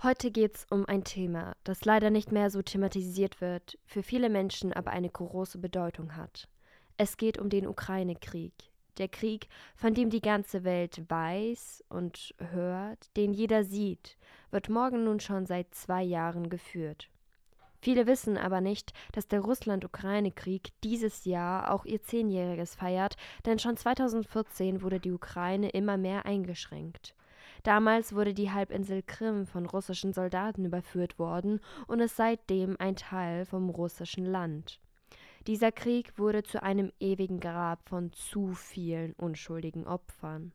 Heute geht es um ein Thema, das leider nicht mehr so thematisiert wird, für viele Menschen aber eine große Bedeutung hat. Es geht um den Ukraine-Krieg. Der Krieg, von dem die ganze Welt weiß und hört, den jeder sieht, wird morgen nun schon seit zwei Jahren geführt. Viele wissen aber nicht, dass der Russland-Ukraine-Krieg dieses Jahr auch ihr Zehnjähriges feiert, denn schon 2014 wurde die Ukraine immer mehr eingeschränkt. Damals wurde die Halbinsel Krim von russischen Soldaten überführt worden und ist seitdem ein Teil vom russischen Land. Dieser Krieg wurde zu einem ewigen Grab von zu vielen unschuldigen Opfern.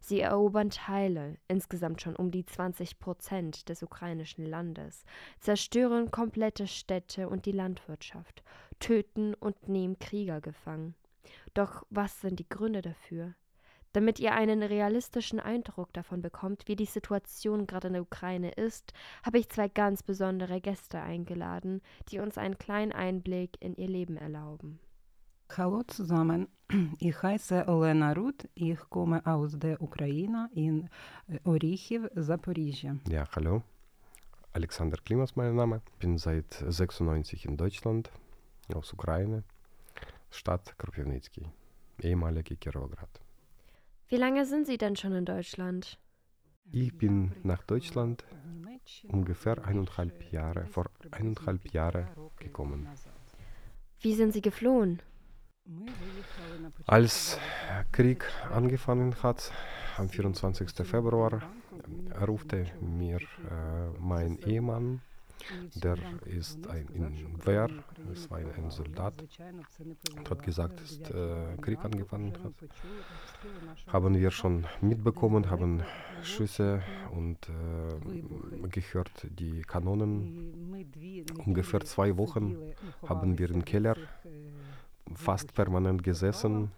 Sie erobern Teile, insgesamt schon um die 20 Prozent des ukrainischen Landes, zerstören komplette Städte und die Landwirtschaft, töten und nehmen Krieger gefangen. Doch was sind die Gründe dafür? Damit ihr einen realistischen Eindruck davon bekommt, wie die Situation gerade in der Ukraine ist, habe ich zwei ganz besondere Gäste eingeladen, die uns einen kleinen Einblick in ihr Leben erlauben. Hallo zusammen, ich heiße Olena Ruth, ich komme aus der Ukraine in Orichiv, Zaporizhia. Ja, hallo. Alexander Klim ist mein Name. Ich bin seit 96 in Deutschland, aus Ukraine, Stadt Kropivnitsky, ehemalige Kirovgrad. Wie lange sind Sie denn schon in Deutschland? Ich bin nach Deutschland ungefähr eineinhalb Jahre, vor eineinhalb Jahren gekommen. Wie sind Sie geflohen? Als Krieg angefangen hat, am 24. Februar, rufte mir äh, mein Ehemann der ist ein in Wehr, es war ein, ein Soldat hat gesagt, dass äh, Krieg angefangen hat. Haben wir schon mitbekommen, haben Schüsse und äh, gehört die Kanonen. Ungefähr zwei Wochen haben wir im Keller fast permanent gesessen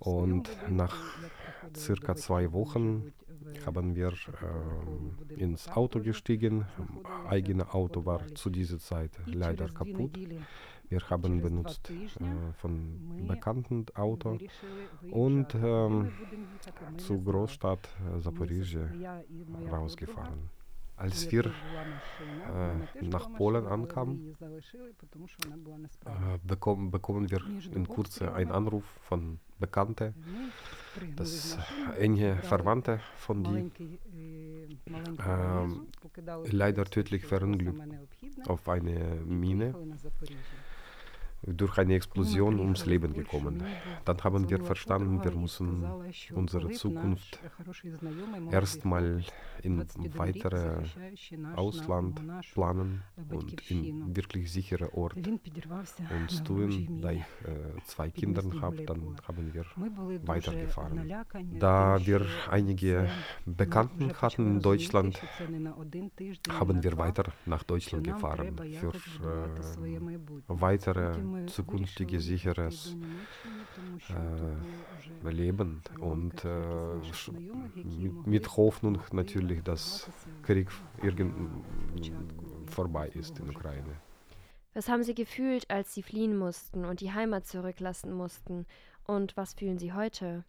und nach circa zwei Wochen haben wir äh, ins Auto gestiegen. Eigene Auto war zu dieser Zeit leider kaputt. Wir haben benutzt äh, von bekannten Auto und äh, zur Großstadt Zaporizhia rausgefahren. Als wir äh, nach Polen ankamen, äh, bekommen, bekommen wir in Kurze einen Anruf von Bekannten, dass enge Verwandte von die äh, leider tödlich verunglückt auf eine Mine durch eine Explosion ums Leben gekommen. Dann haben wir verstanden, wir müssen unsere Zukunft erstmal in weitere Ausland planen und in wirklich sichere Ort uns tun. Da ich äh, zwei Kinder habe, dann haben wir weitergefahren. Da wir einige Bekannten hatten in Deutschland, haben wir weiter nach Deutschland gefahren für äh, weitere zukünftige sicheres äh, Leben und äh, mit, mit, Hoffnung natürlich, dass Krieg irgend vorbei ist in der Ukraine. Was haben Sie gefühlt, als Sie fliehen mussten und die Heimat zurücklassen mussten? Und was fühlen Sie heute?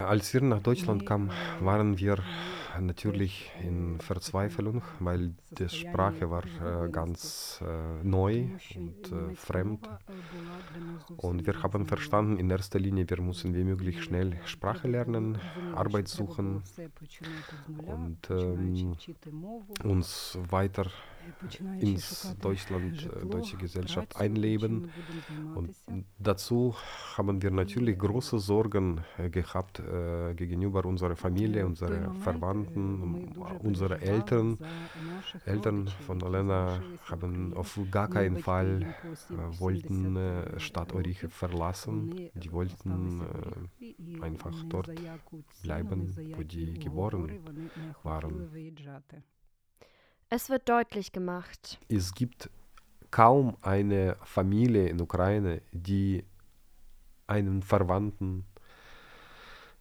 Als wir nach Deutschland kamen, waren wir natürlich in Verzweiflung, weil die Sprache war äh, ganz äh, neu und äh, fremd. Und wir haben verstanden, in erster Linie, wir müssen wie möglich schnell Sprache lernen, Arbeit suchen und ähm, uns weiter ins Deutschland, äh, deutsche Gesellschaft einleben. Und dazu haben wir natürlich große Sorgen äh, gehabt äh, gegenüber unserer Familie, unseren Verwandten, unsere Eltern. Eltern von Elena haben auf gar keinen Fall äh, wollten äh, Stadt Oriche verlassen. Die wollten äh, einfach dort bleiben, wo die geboren waren. Es wird deutlich gemacht. Es gibt kaum eine Familie in Ukraine, die einen Verwandten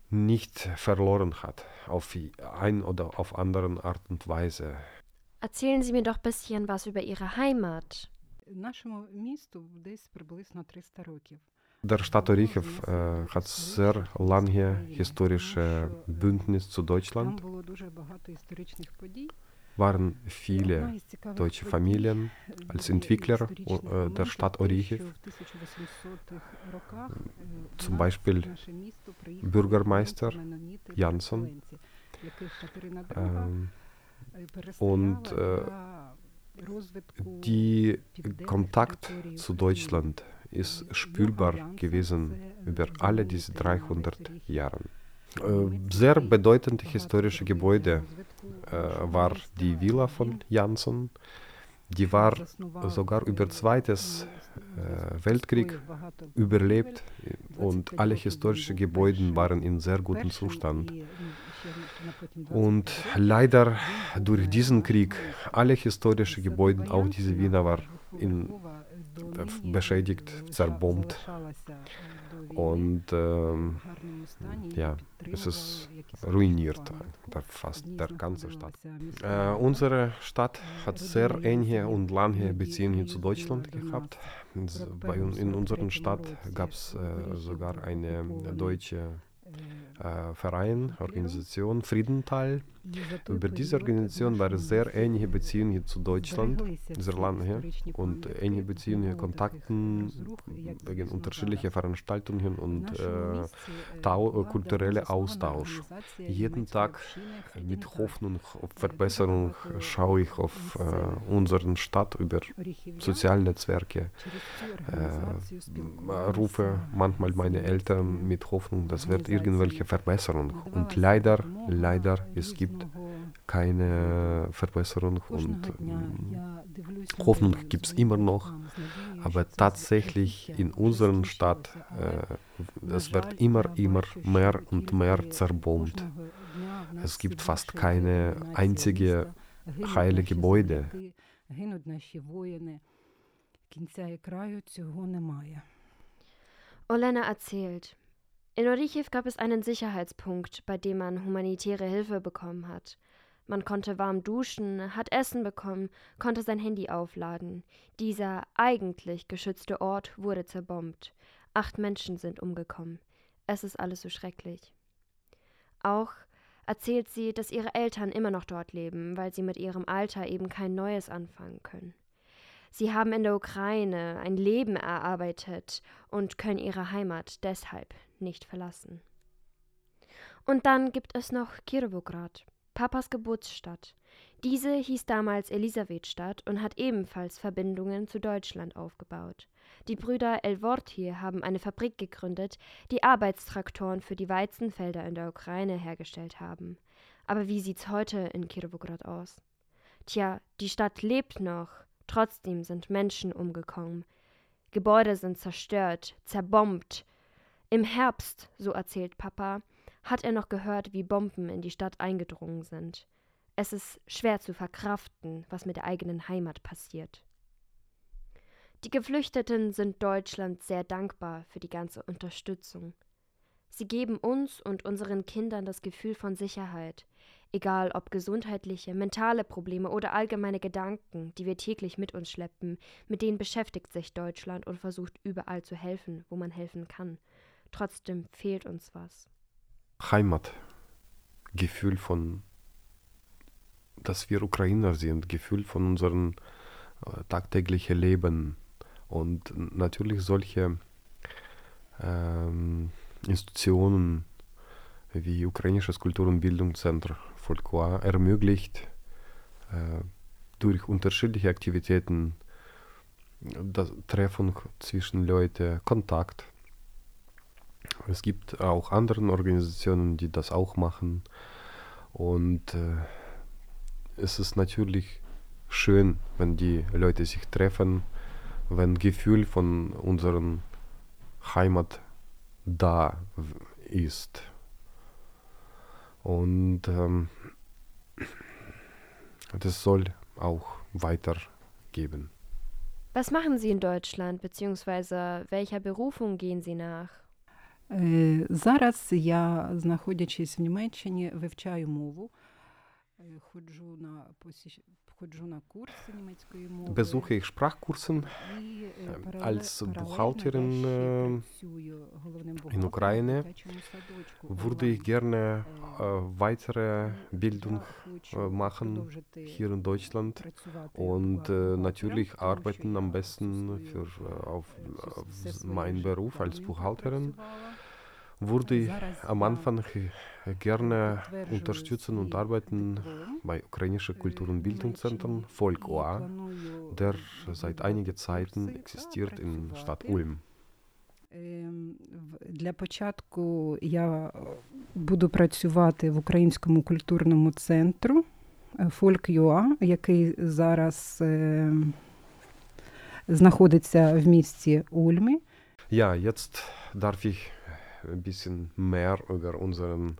nicht verloren hat, auf ein oder auf andere Art und Weise. Erzählen Sie mir doch ein bisschen was über Ihre Heimat. Der Stadt Orichev äh, hat sehr lange historische Bündnis zu Deutschland. Waren viele deutsche Familien als Entwickler äh, der Stadt Orichev. Zum Beispiel Bürgermeister Jansson. Ähm, und äh, die Kontakt zu Deutschland ist spürbar gewesen über alle diese 300 Jahre. Äh, sehr bedeutende historische Gebäude äh, war die Villa von Jansson. Die war sogar über Zweites äh, Weltkrieg überlebt und alle historischen Gebäude waren in sehr gutem Zustand. Und leider durch diesen Krieg alle historischen Gebäude, auch diese Wiener, war in, beschädigt, zerbombt. Und ähm, ja, es ist ruiniert, fast der ganze Stadt. Äh, unsere Stadt hat sehr enge und lange Beziehungen zu Deutschland gehabt. Bei, in unserer Stadt gab es äh, sogar eine deutsche äh, Verein, Organisation Friedenthal. Über diese Organisation waren sehr enge Beziehungen zu Deutschland, sehr lange, und enge Beziehungen, Kontakten wegen unterschiedlicher Veranstaltungen und äh, tau, kultureller Austausch. Jeden Tag mit Hoffnung auf Verbesserung schaue ich auf äh, unseren Stadt über soziale Netzwerke, äh, rufe manchmal meine Eltern mit Hoffnung, das wird irgendwelche Verbesserung. Und leider, leider, es gibt keine Verbesserung und äh, Hoffnung gibt es immer noch. Aber tatsächlich in unserer Stadt, äh, es wird immer, immer mehr und mehr zerbombt. Es gibt fast keine einzige heile Gebäude. Olena erzählt, in Orichiv gab es einen Sicherheitspunkt, bei dem man humanitäre Hilfe bekommen hat. Man konnte warm duschen, hat Essen bekommen, konnte sein Handy aufladen. Dieser eigentlich geschützte Ort wurde zerbombt. Acht Menschen sind umgekommen. Es ist alles so schrecklich. Auch erzählt sie, dass ihre Eltern immer noch dort leben, weil sie mit ihrem Alter eben kein Neues anfangen können. Sie haben in der Ukraine ein Leben erarbeitet und können ihre Heimat deshalb nicht verlassen. Und dann gibt es noch Kirovograd, Papas Geburtsstadt. Diese hieß damals Elisabethstadt und hat ebenfalls Verbindungen zu Deutschland aufgebaut. Die Brüder Elvorti haben eine Fabrik gegründet, die Arbeitstraktoren für die Weizenfelder in der Ukraine hergestellt haben. Aber wie sieht's heute in Kirovograd aus? Tja, die Stadt lebt noch, trotzdem sind Menschen umgekommen. Gebäude sind zerstört, zerbombt, im Herbst, so erzählt Papa, hat er noch gehört, wie Bomben in die Stadt eingedrungen sind. Es ist schwer zu verkraften, was mit der eigenen Heimat passiert. Die Geflüchteten sind Deutschland sehr dankbar für die ganze Unterstützung. Sie geben uns und unseren Kindern das Gefühl von Sicherheit, egal ob gesundheitliche, mentale Probleme oder allgemeine Gedanken, die wir täglich mit uns schleppen, mit denen beschäftigt sich Deutschland und versucht überall zu helfen, wo man helfen kann. Trotzdem fehlt uns was. Heimat, Gefühl von, dass wir Ukrainer sind, Gefühl von unserem äh, tagtäglichen Leben und natürlich solche ähm, Institutionen wie Ukrainisches Kultur- und Bildungszentrum Folklore ermöglicht äh, durch unterschiedliche Aktivitäten das Treffen zwischen Leuten, Kontakt es gibt auch andere Organisationen, die das auch machen. Und äh, es ist natürlich schön, wenn die Leute sich treffen, wenn Gefühl von unserer Heimat da ist. Und ähm, das soll auch weitergeben. Was machen Sie in Deutschland, beziehungsweise welcher Berufung gehen Sie nach? Зараз я, знаходячись в Німеччині, вивчаю мову. Ходжу на посіщ... besuche ich Sprachkursen als Buchhalterin äh, in Ukraine. Würde ich gerne äh, weitere Bildung äh, machen hier in Deutschland und äh, natürlich arbeiten am besten für, äh, auf, auf meinen Beruf als Buchhalterin würde ich am Anfang gerne unterstützen und arbeiten bei ukrainischen Kultur- und Bildungszentren Volk OA, der seit einiger Zeit existiert in Stadt Ulm. Для початку я буду працювати в Українському культурному центру Folk.ua, який зараз е, знаходиться в місті Ульмі. Ja, jetzt darf ich ein bisschen mehr über unseren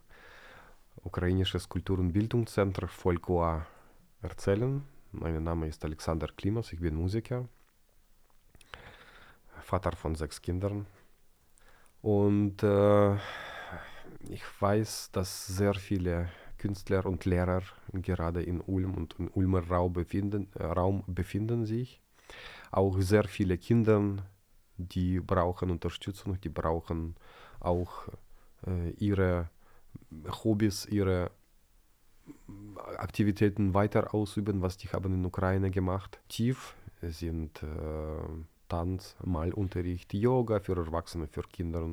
ukrainisches Kultur- und Bildungszentrum Folkoa erzählen. Mein Name ist Alexander Klimas, ich bin Musiker, Vater von sechs Kindern. Und äh, ich weiß, dass sehr viele Künstler und Lehrer gerade in Ulm und im Ulmer Raum befinden, äh, Raum befinden sich. Auch sehr viele Kinder, die brauchen Unterstützung, die brauchen auch äh, ihre Hobbys, ihre Aktivitäten weiter ausüben, was die haben in Ukraine gemacht. Tief sind äh, Tanz, Malunterricht, Yoga für Erwachsene, für Kinder,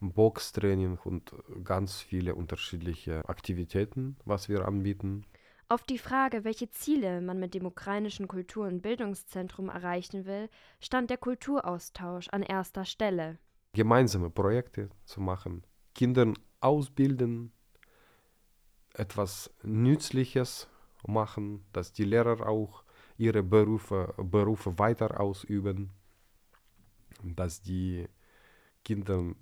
Boxtraining und ganz viele unterschiedliche Aktivitäten, was wir anbieten. Auf die Frage, welche Ziele man mit dem ukrainischen Kultur- und Bildungszentrum erreichen will, stand der Kulturaustausch an erster Stelle. Gemeinsame Projekte zu machen, Kindern ausbilden, etwas Nützliches machen, dass die Lehrer auch ihre Berufe, Berufe weiter ausüben, dass die Kinder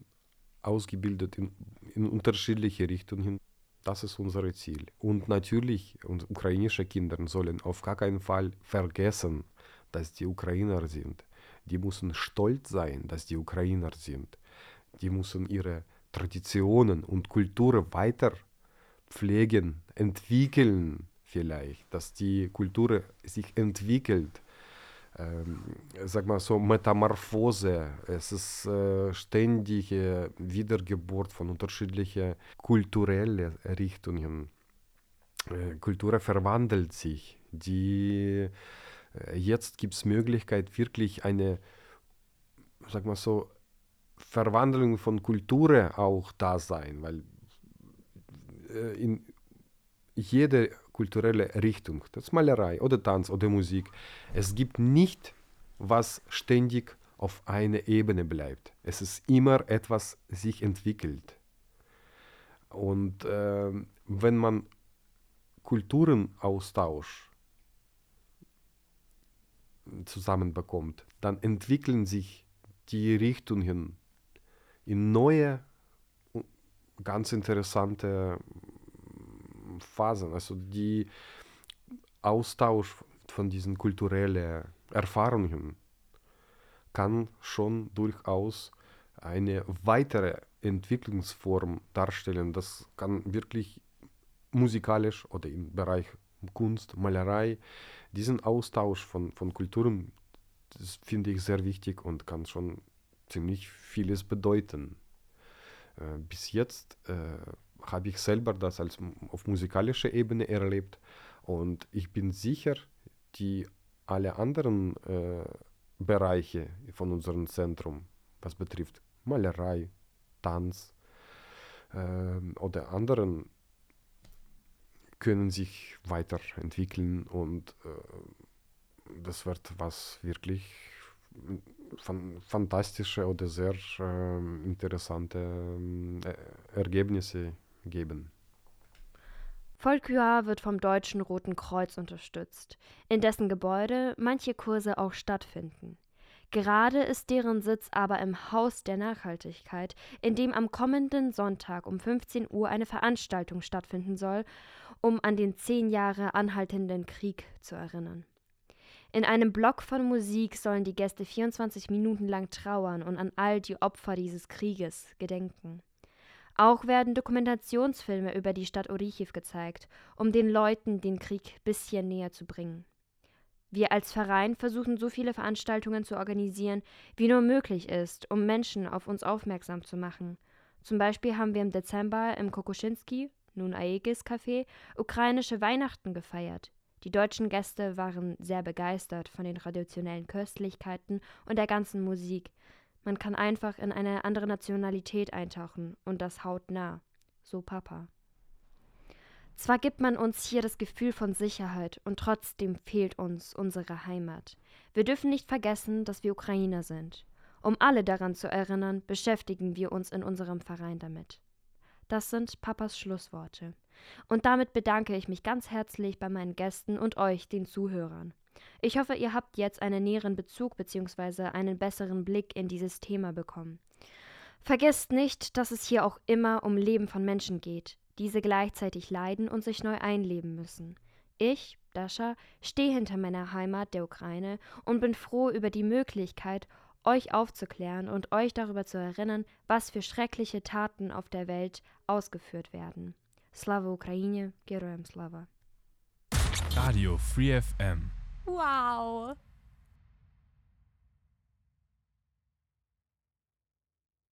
ausgebildet in, in unterschiedliche Richtungen. Das ist unser Ziel. Und natürlich, unsere ukrainische Kinder sollen auf gar keinen Fall vergessen, dass die Ukrainer sind. Die müssen stolz sein, dass die Ukrainer sind. Die müssen ihre Traditionen und Kultur weiter pflegen, entwickeln vielleicht, dass die Kultur sich entwickelt. Sag mal so, Metamorphose. Es ist äh, ständige Wiedergeburt von unterschiedlichen kulturellen Richtungen. Äh, Kultur verwandelt sich. Die, jetzt gibt es Möglichkeit, wirklich eine, sag mal so, Verwandlung von Kultur auch da sein, weil äh, in jede kulturelle Richtung, das Malerei oder Tanz oder Musik, es gibt nicht, was ständig auf einer Ebene bleibt. Es ist immer etwas sich entwickelt. Und äh, wenn man Kulturenaustausch zusammenbekommt, dann entwickeln sich die Richtungen in neue, ganz interessante Phasen. Also die Austausch von diesen kulturellen Erfahrungen kann schon durchaus eine weitere Entwicklungsform darstellen. Das kann wirklich musikalisch oder im Bereich Kunst, Malerei, diesen Austausch von, von Kulturen, das finde ich sehr wichtig und kann schon ziemlich vieles bedeuten. Äh, bis jetzt äh, habe ich selber das als auf musikalischer Ebene erlebt. Und ich bin sicher, die alle anderen äh, Bereiche von unserem Zentrum, was betrifft Malerei, Tanz äh, oder anderen, können sich weiterentwickeln und äh, das wird was wirklich fan fantastische oder sehr äh, interessante äh, Ergebnisse geben. Folkua wird vom Deutschen Roten Kreuz unterstützt, in dessen Gebäude manche Kurse auch stattfinden. Gerade ist deren Sitz aber im Haus der Nachhaltigkeit, in dem am kommenden Sonntag um 15 Uhr eine Veranstaltung stattfinden soll, um an den zehn Jahre anhaltenden Krieg zu erinnern. In einem Block von Musik sollen die Gäste 24 Minuten lang trauern und an all die Opfer dieses Krieges gedenken. Auch werden Dokumentationsfilme über die Stadt Orichiv gezeigt, um den Leuten den Krieg bisschen näher zu bringen. Wir als Verein versuchen so viele Veranstaltungen zu organisieren, wie nur möglich ist, um Menschen auf uns aufmerksam zu machen. Zum Beispiel haben wir im Dezember im Kokoschinski, nun Aegis Café, ukrainische Weihnachten gefeiert. Die deutschen Gäste waren sehr begeistert von den traditionellen Köstlichkeiten und der ganzen Musik. Man kann einfach in eine andere Nationalität eintauchen und das hautnah. So Papa. Zwar gibt man uns hier das Gefühl von Sicherheit und trotzdem fehlt uns unsere Heimat. Wir dürfen nicht vergessen, dass wir Ukrainer sind. Um alle daran zu erinnern, beschäftigen wir uns in unserem Verein damit. Das sind Papas Schlussworte. Und damit bedanke ich mich ganz herzlich bei meinen Gästen und euch, den Zuhörern. Ich hoffe, ihr habt jetzt einen näheren Bezug bzw. einen besseren Blick in dieses Thema bekommen. Vergesst nicht, dass es hier auch immer um Leben von Menschen geht diese gleichzeitig leiden und sich neu einleben müssen. Ich, Dasha, stehe hinter meiner Heimat, der Ukraine, und bin froh über die Möglichkeit, euch aufzuklären und euch darüber zu erinnern, was für schreckliche Taten auf der Welt ausgeführt werden. Slava Ukraine, Gerojem Slava. Radio Free FM. 哇哦